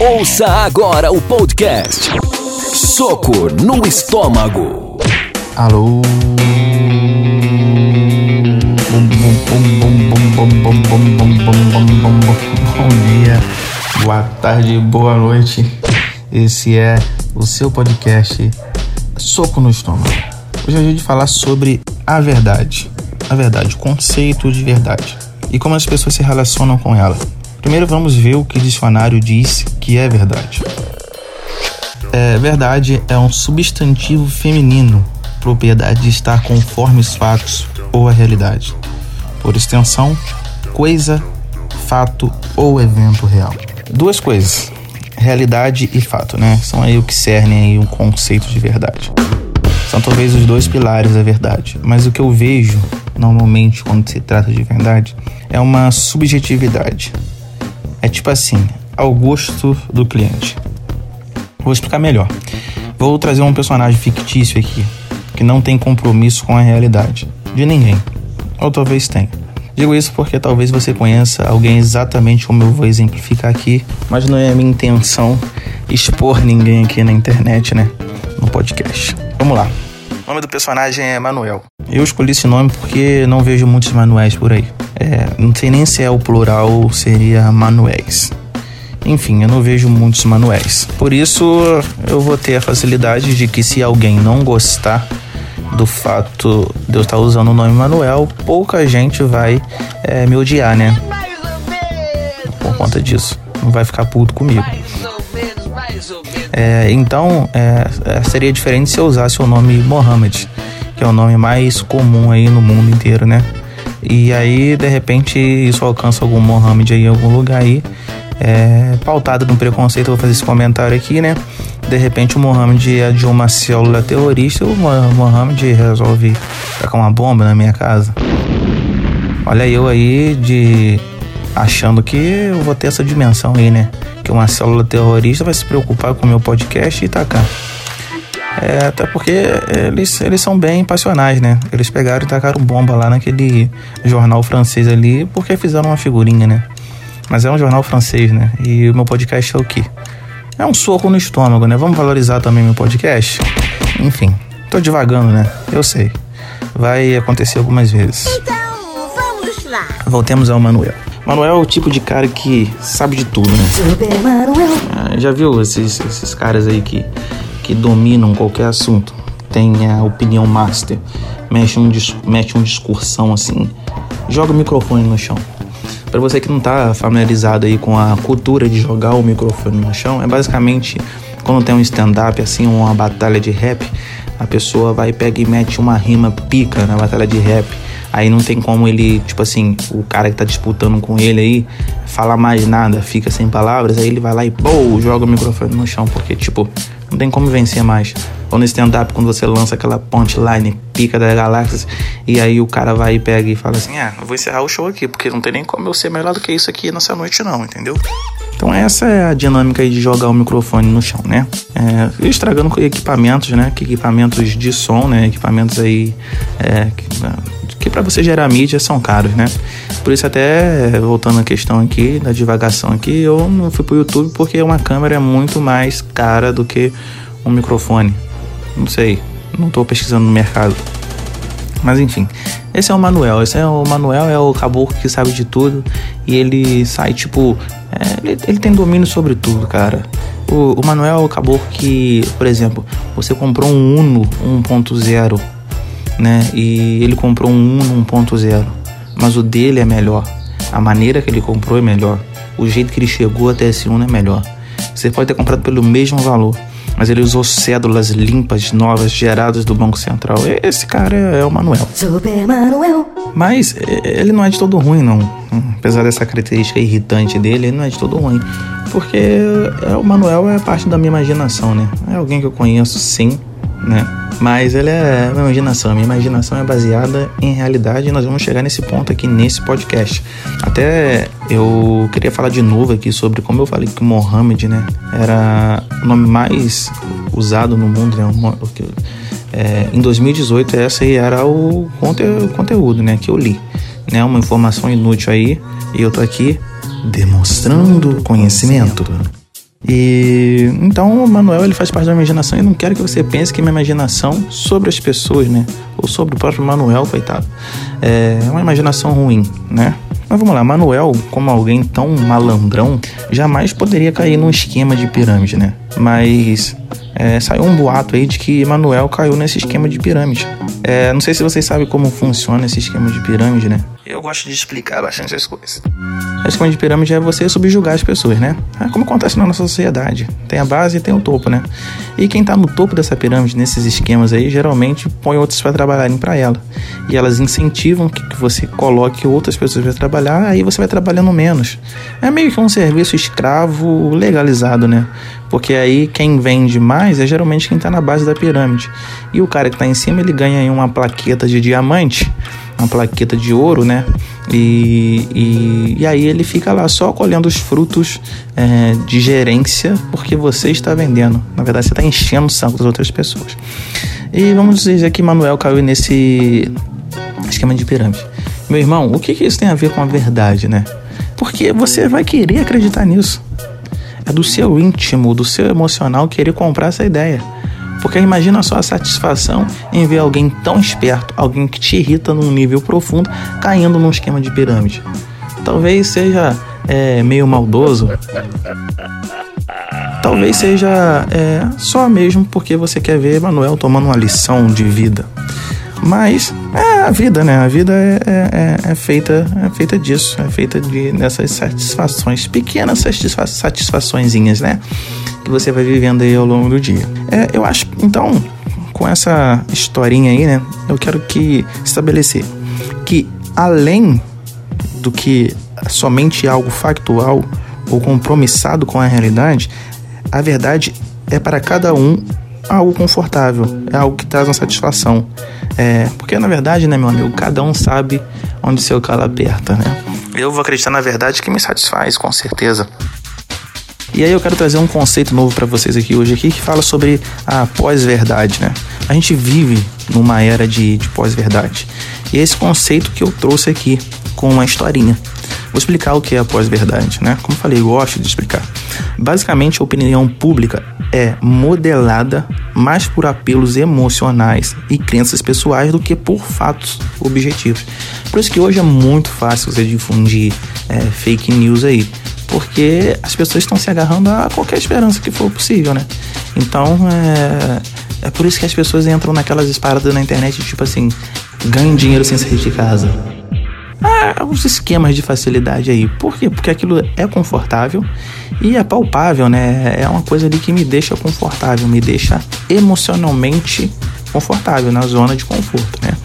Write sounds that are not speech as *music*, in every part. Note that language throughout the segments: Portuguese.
Ouça agora o podcast Soco no Estômago. Alô? Bom dia, boa tarde, boa noite. Esse é o seu podcast Soco no Estômago. Hoje a gente vai falar sobre a verdade. A verdade, o conceito de verdade e como as pessoas se relacionam com ela. Primeiro vamos ver o que o dicionário diz que é verdade. É, verdade é um substantivo feminino, propriedade de estar conforme os fatos ou a realidade. Por extensão, coisa, fato ou evento real. Duas coisas, realidade e fato, né? São aí o que cernem aí um conceito de verdade. São talvez os dois pilares da verdade. Mas o que eu vejo normalmente quando se trata de verdade é uma subjetividade. É tipo assim, ao gosto do cliente. Vou explicar melhor. Vou trazer um personagem fictício aqui, que não tem compromisso com a realidade. De ninguém. Ou talvez tenha. Digo isso porque talvez você conheça alguém exatamente como eu vou exemplificar aqui, mas não é a minha intenção expor ninguém aqui na internet, né? No podcast. Vamos lá. O nome do personagem é Manuel. Eu escolhi esse nome porque não vejo muitos Manuéis por aí. É, não sei nem se é o plural seria Manuéis. Enfim, eu não vejo muitos Manuéis. Por isso, eu vou ter a facilidade de que se alguém não gostar do fato de eu estar usando o nome Manuel, pouca gente vai é, me odiar, né? Por conta disso. Não vai ficar puto comigo. É, então, é, seria diferente se eu usasse o nome Mohammed, que é o nome mais comum aí no mundo inteiro, né? E aí, de repente, isso alcança algum Mohammed aí em algum lugar aí é, pautado no preconceito, vou fazer esse comentário aqui, né? De repente o Mohamed é de uma célula terrorista, o Mohamed resolve tacar uma bomba na minha casa. Olha eu aí de achando que eu vou ter essa dimensão aí, né? Que uma célula terrorista vai se preocupar com o meu podcast e tacar. É, até porque eles, eles são bem passionais, né? Eles pegaram e tacaram bomba lá naquele jornal francês ali porque fizeram uma figurinha, né? Mas é um jornal francês, né? E o meu podcast é o quê? É um soco no estômago, né? Vamos valorizar também meu podcast? Enfim, tô devagando, né? Eu sei. Vai acontecer algumas vezes. Então, vamos lá. Voltemos ao Manuel. Manuel é o tipo de cara que sabe de tudo, né? Ah, já viu esses, esses caras aí que, que dominam qualquer assunto? Tem a opinião master, mexe um, mexe um discursão assim, joga o microfone no chão. Para você que não tá familiarizado aí com a cultura de jogar o microfone no chão, é basicamente quando tem um stand-up, assim, uma batalha de rap, a pessoa vai, pega e mete uma rima pica na batalha de rap. Aí não tem como ele, tipo assim, o cara que tá disputando com ele aí, falar mais nada, fica sem palavras, aí ele vai lá e, pô, joga o microfone no chão, porque, tipo, não tem como vencer mais. Ou no stand-up, quando você lança aquela punchline pica das galáxias, e aí o cara vai e pega e fala assim: Ah, eu vou encerrar o show aqui, porque não tem nem como eu ser melhor do que isso aqui nessa noite, não, entendeu? Então essa é a dinâmica aí de jogar o microfone no chão, né? É, estragando equipamentos, né? Equipamentos de som, né? Equipamentos aí é, que para você gerar mídia são caros, né? Por isso até voltando à questão aqui da divagação aqui, eu não fui pro YouTube porque uma câmera é muito mais cara do que um microfone. Não sei, não tô pesquisando no mercado. Mas enfim, esse é o Manuel. Esse é o Manuel, é o caboclo que sabe de tudo. E ele sai, tipo. É, ele, ele, tem domínio sobre tudo, cara. O, o Manuel é o caboclo que, por exemplo, você comprou um Uno 1.0, né? E ele comprou um Uno 1.0. Mas o dele é melhor. A maneira que ele comprou é melhor. O jeito que ele chegou até esse Uno é melhor. Você pode ter comprado pelo mesmo valor mas ele usou cédulas limpas, novas, geradas do Banco Central. Esse cara é, é o Manuel. Super Manuel. Mas ele não é de todo ruim, não. Apesar dessa característica irritante dele, ele não é de todo ruim. Porque é, o Manuel é parte da minha imaginação, né? É alguém que eu conheço, sim, né? Mas ele é uma imaginação. Minha imaginação é baseada em realidade e nós vamos chegar nesse ponto aqui nesse podcast. Até eu queria falar de novo aqui sobre como eu falei que Mohammed, né, era o nome mais usado no mundo, né? É, em 2018 essa aí era o conteúdo, né, que eu li, né, uma informação inútil aí e eu tô aqui demonstrando conhecimento. E então o Manuel ele faz parte da imaginação e não quero que você pense que minha imaginação sobre as pessoas, né, ou sobre o próprio Manuel, coitado, é uma imaginação ruim, né? Mas vamos lá, Manuel, como alguém tão malandrão, jamais poderia cair num esquema de pirâmide, né? Mas é, saiu um boato aí de que Manuel caiu nesse esquema de pirâmide. É, não sei se vocês sabem como funciona esse esquema de pirâmide, né? Eu gosto de explicar bastante as coisas. O esquema de pirâmide é você subjugar as pessoas, né? É como acontece na nossa sociedade. Tem a base e tem o topo, né? E quem tá no topo dessa pirâmide, nesses esquemas aí, geralmente põe outros para trabalharem para ela. E elas incentivam que, você coloque outras pessoas para trabalhar, aí você vai trabalhando menos. É meio que um serviço escravo legalizado, né? Porque aí quem vende mais é geralmente quem tá na base da pirâmide. E o cara que tá em cima, ele ganha aí uma plaqueta de diamante uma plaqueta de ouro, né? E, e, e, aí ele fica lá só colhendo os frutos é, de gerência porque você está vendendo. Na verdade, você está enchendo o saco das outras pessoas. E vamos dizer que Manuel caiu nesse esquema de pirâmide. Meu irmão, o que, que isso tem a ver com a verdade, né? Porque você vai querer acreditar nisso. É do seu íntimo, do seu emocional querer comprar essa ideia. Porque imagina só a satisfação em ver alguém tão esperto, alguém que te irrita num nível profundo, caindo num esquema de pirâmide. Talvez seja é, meio maldoso. Talvez seja é, só mesmo porque você quer ver Manuel tomando uma lição de vida. Mas é a vida, né? A vida é, é, é, é feita é feita disso, é feita de dessas satisfações, pequenas satisfa satisfaçõezinhas, né? Que você vai vivendo aí ao longo do dia. É, eu acho, então, com essa historinha aí, né? Eu quero que estabelecer que além do que somente algo factual ou compromissado com a realidade, a verdade é para cada um algo confortável, é algo que traz uma satisfação. É, porque na verdade, né, meu amigo, cada um sabe onde seu calo aperta, né? Eu vou acreditar na verdade que me satisfaz, com certeza. E aí eu quero trazer um conceito novo para vocês aqui hoje aqui que fala sobre a pós-verdade, né? A gente vive numa era de, de pós-verdade. E é esse conceito que eu trouxe aqui com uma historinha. Vou explicar o que é a pós-verdade, né? Como falei, gosto de explicar. Basicamente, a opinião pública é modelada mais por apelos emocionais e crenças pessoais do que por fatos objetivos. Por isso que hoje é muito fácil você difundir é, fake news aí, porque as pessoas estão se agarrando a qualquer esperança que for possível, né? Então, é, é por isso que as pessoas entram naquelas paradas na internet, tipo assim, ganhem dinheiro sem sair de casa ah, os esquemas de facilidade aí. Por quê? Porque aquilo é confortável e é palpável, né? É uma coisa ali que me deixa confortável, me deixa emocionalmente confortável, na zona de conforto, né?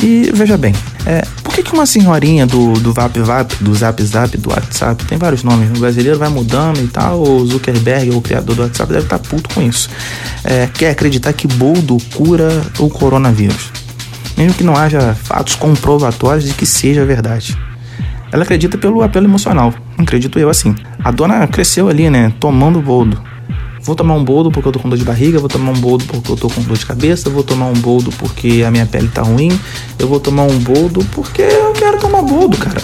E veja bem, é, por que, que uma senhorinha do, do Vap Vap, do Zap Zap, do WhatsApp, tem vários nomes, o brasileiro vai mudando e tal, o Zuckerberg, o criador do WhatsApp, deve estar tá puto com isso. É, quer acreditar que boldo cura o coronavírus mesmo que não haja fatos comprovatórios de que seja verdade. Ela acredita pelo apelo emocional, acredito eu assim. A dona cresceu ali, né, tomando boldo. Vou tomar um boldo porque eu tô com dor de barriga, vou tomar um boldo porque eu tô com dor de cabeça, vou tomar um boldo porque a minha pele tá ruim, eu vou tomar um boldo porque eu quero tomar boldo, cara.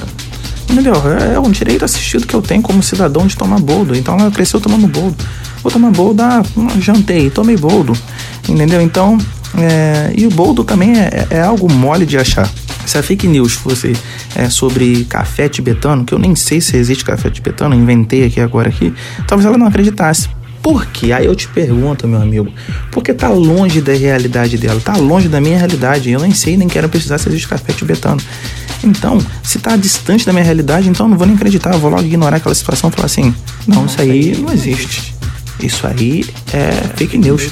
Entendeu? É, é um direito assistido que eu tenho como cidadão de tomar boldo. Então ela cresceu tomando boldo. Vou tomar boldo, ah, jantei, tomei boldo. Entendeu? Então é, e o boldo também é, é, algo mole de achar. Se a fake news fosse é, sobre café tibetano, que eu nem sei se existe café tibetano, inventei aqui agora aqui, talvez ela não acreditasse. Por quê? Aí eu te pergunto, meu amigo, porque tá longe da realidade dela, tá longe da minha realidade. Eu nem sei, nem quero precisar se existe café tibetano. Então, se tá distante da minha realidade, então eu não vou nem acreditar, eu vou logo ignorar aquela situação e falar assim: não, isso aí não existe. Isso aí é fake news.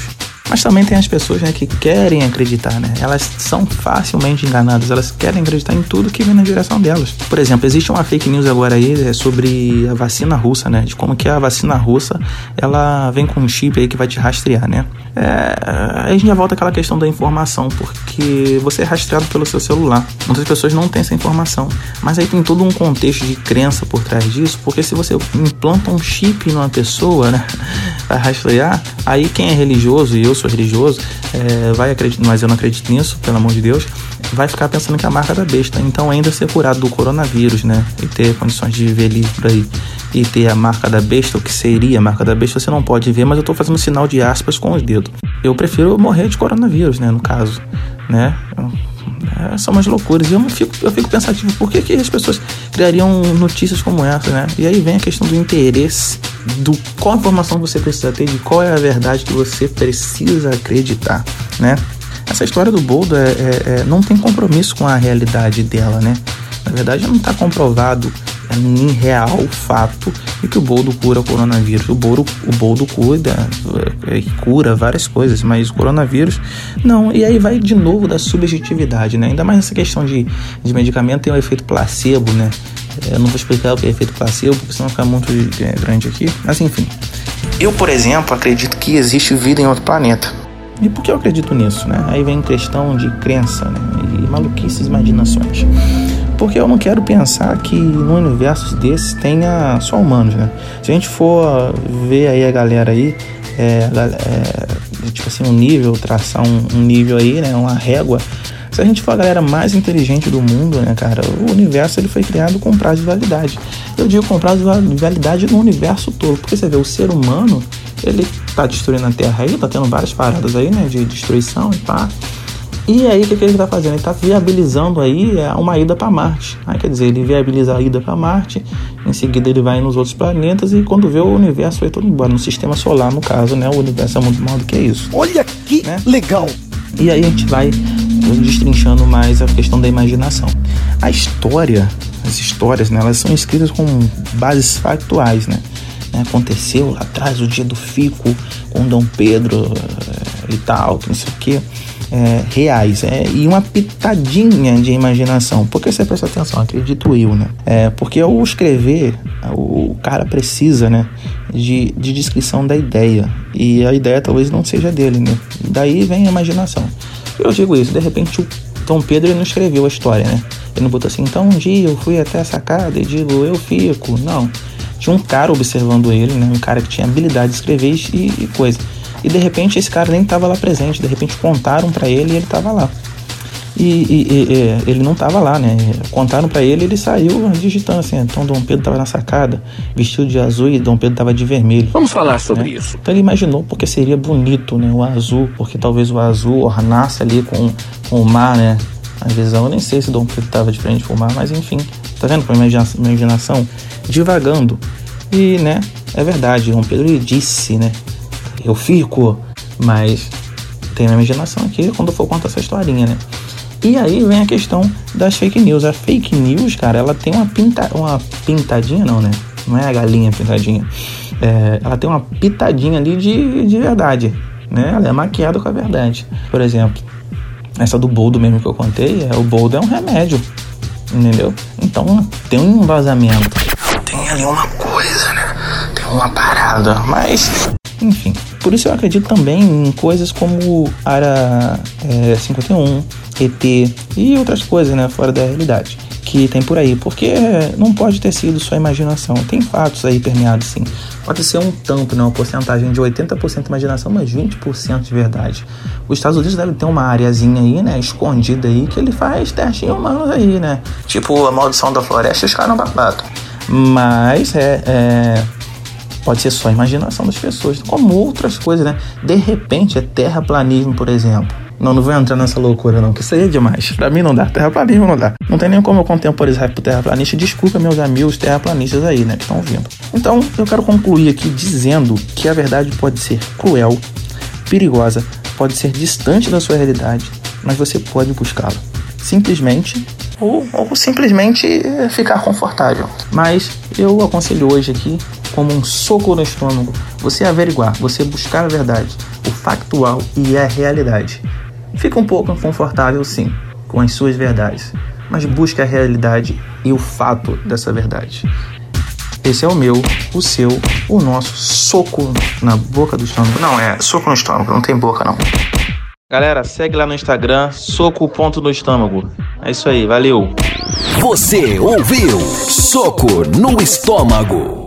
Mas também tem as pessoas né, que querem acreditar, né? Elas são facilmente enganadas, elas querem acreditar em tudo que vem na direção delas. Por exemplo, existe uma fake news agora aí é, sobre a vacina russa, né? De como que a vacina russa, ela vem com um chip aí que vai te rastrear, né? É, aí a gente já volta àquela questão da informação, porque você é rastreado pelo seu celular. Muitas pessoas não têm essa informação. Mas aí tem todo um contexto de crença por trás disso, porque se você implanta um chip numa pessoa, né? *laughs* Vai rastrear, aí quem é religioso, e eu sou religioso, é, vai acreditar, mas eu não acredito nisso, pelo amor de Deus. vai ficar pensando que é a marca da besta. Então, ainda ser curado do coronavírus, né? E ter condições de viver livre por aí e ter a marca da besta, o que seria a marca da besta, você não pode ver, mas eu tô fazendo sinal de aspas com os dedos. Eu prefiro morrer de coronavírus, né? No caso, né? É, são umas loucuras. E eu fico, eu fico pensativo, por que, que as pessoas criariam notícias como essa, né? E aí vem a questão do interesse, do qual informação você precisa ter, de qual é a verdade que você precisa acreditar, né? Essa história do Boldo é, é, é não tem compromisso com a realidade dela, né? Na verdade, não está comprovado em real fato de que o boldo cura o coronavírus. O boldo, o boldo cuida, é, cura várias coisas, mas o coronavírus não. E aí vai de novo da subjetividade, né? Ainda mais nessa questão de, de medicamento tem o um efeito placebo, né? Eu não vou explicar o que é efeito placebo, porque senão fica muito é, grande aqui. Mas enfim. Eu, por exemplo, acredito que existe vida em outro planeta. E por que eu acredito nisso, né? Aí vem questão de crença, né? E maluquices imaginações. Porque eu não quero pensar que no universo desses tenha só humanos, né? Se a gente for ver aí a galera aí, é, é, tipo assim, um nível, traçar um, um nível aí, né? Uma régua. Se a gente for a galera mais inteligente do mundo, né, cara, o universo ele foi criado com prazo de validade. Eu digo com prazo de validade no universo todo, porque você vê o ser humano, ele tá destruindo a Terra aí, tá tendo várias paradas aí, né, de destruição e pá. E aí, o que, que ele está fazendo? Ele está viabilizando aí é, uma ida para Marte. Aí, quer dizer, ele viabiliza a ida para Marte, em seguida ele vai nos outros planetas e quando vê o universo foi todo embora. No sistema solar, no caso, né? O universo é muito maior do que isso. Olha que né? legal! E aí a gente vai destrinchando mais a questão da imaginação. A história, as histórias, né, elas são escritas com bases factuais, né? Aconteceu lá atrás o dia do fico com Dom Pedro eh, e tal, não sei o quê é, reais é, e uma pitadinha de imaginação. Porque você presta atenção, acredito eu, né? É, porque ao escrever, o cara precisa, né, de, de descrição da ideia. E a ideia talvez não seja dele, né? Daí vem a imaginação. Eu digo isso, de repente o Dom Pedro não escreveu a história, né? Ele não botou assim, então um dia eu fui até a sacada e digo, eu fico. Não. Tinha um cara observando ele, né? Um cara que tinha habilidade de escrever e, e coisa. E de repente esse cara nem estava lá presente, de repente contaram para ele e ele estava lá. E, e, e, ele não estava lá, né? Contaram para ele, ele saiu digitando assim. Então Dom Pedro estava na sacada, vestido de azul e Dom Pedro estava de vermelho. Vamos falar sobre né? isso. Então ele imaginou porque seria bonito, né? O azul, porque talvez o azul ornasse ali com, com o mar, né? A visão, eu nem sei se Dom Pedro estava de frente com o mar, mas enfim, tá vendo com a imaginação, imaginação divagando. E, né? É verdade, Dom Pedro disse, né? Eu fico, mas tem na imaginação aqui quando for contar essa historinha, né? E aí vem a questão das fake news. A fake news, cara, ela tem uma, pinta, uma pintadinha, não, né? Não é a galinha pintadinha. É, ela tem uma pitadinha ali de, de verdade, né? Ela é maquiada com a verdade. Por exemplo, essa do boldo mesmo que eu contei, é, o boldo é um remédio, entendeu? Então tem um vazamento. Tem ali uma coisa, né? Tem uma parada, mas enfim, por isso eu acredito também em coisas como Área é, 51, ET e outras coisas, né, fora da realidade que tem por aí, porque não pode ter sido só imaginação. Tem fatos aí permeados sim. Pode ser um tanto, né, uma porcentagem de 80% imaginação, mas 20% de verdade. Os Estados Unidos devem ter uma areazinha aí, né, escondida aí, que ele faz testes humanos aí, né? Tipo a maldição da floresta e os caras não Mas é, é Pode ser só a imaginação das pessoas, como outras coisas, né? De repente, é terraplanismo, por exemplo. Não, não vou entrar nessa loucura, não, que isso aí é demais. Pra mim não dá. Terraplanismo não dá. Não tem nem como eu contemporizar pro terraplanista. Desculpa, meus amigos terraplanistas aí, né, que estão ouvindo. Então, eu quero concluir aqui dizendo que a verdade pode ser cruel, perigosa, pode ser distante da sua realidade, mas você pode buscá-la. Simplesmente ou, ou simplesmente ficar confortável. Mas eu aconselho hoje aqui como um soco no estômago, você averiguar, você buscar a verdade, o factual e a realidade. Fica um pouco inconfortável, sim, com as suas verdades, mas busque a realidade e o fato dessa verdade. Esse é o meu, o seu, o nosso soco na boca do estômago. Não, é soco no estômago, não tem boca não. Galera, segue lá no Instagram, soco ponto no estômago. É isso aí, valeu. Você ouviu Soco no Estômago.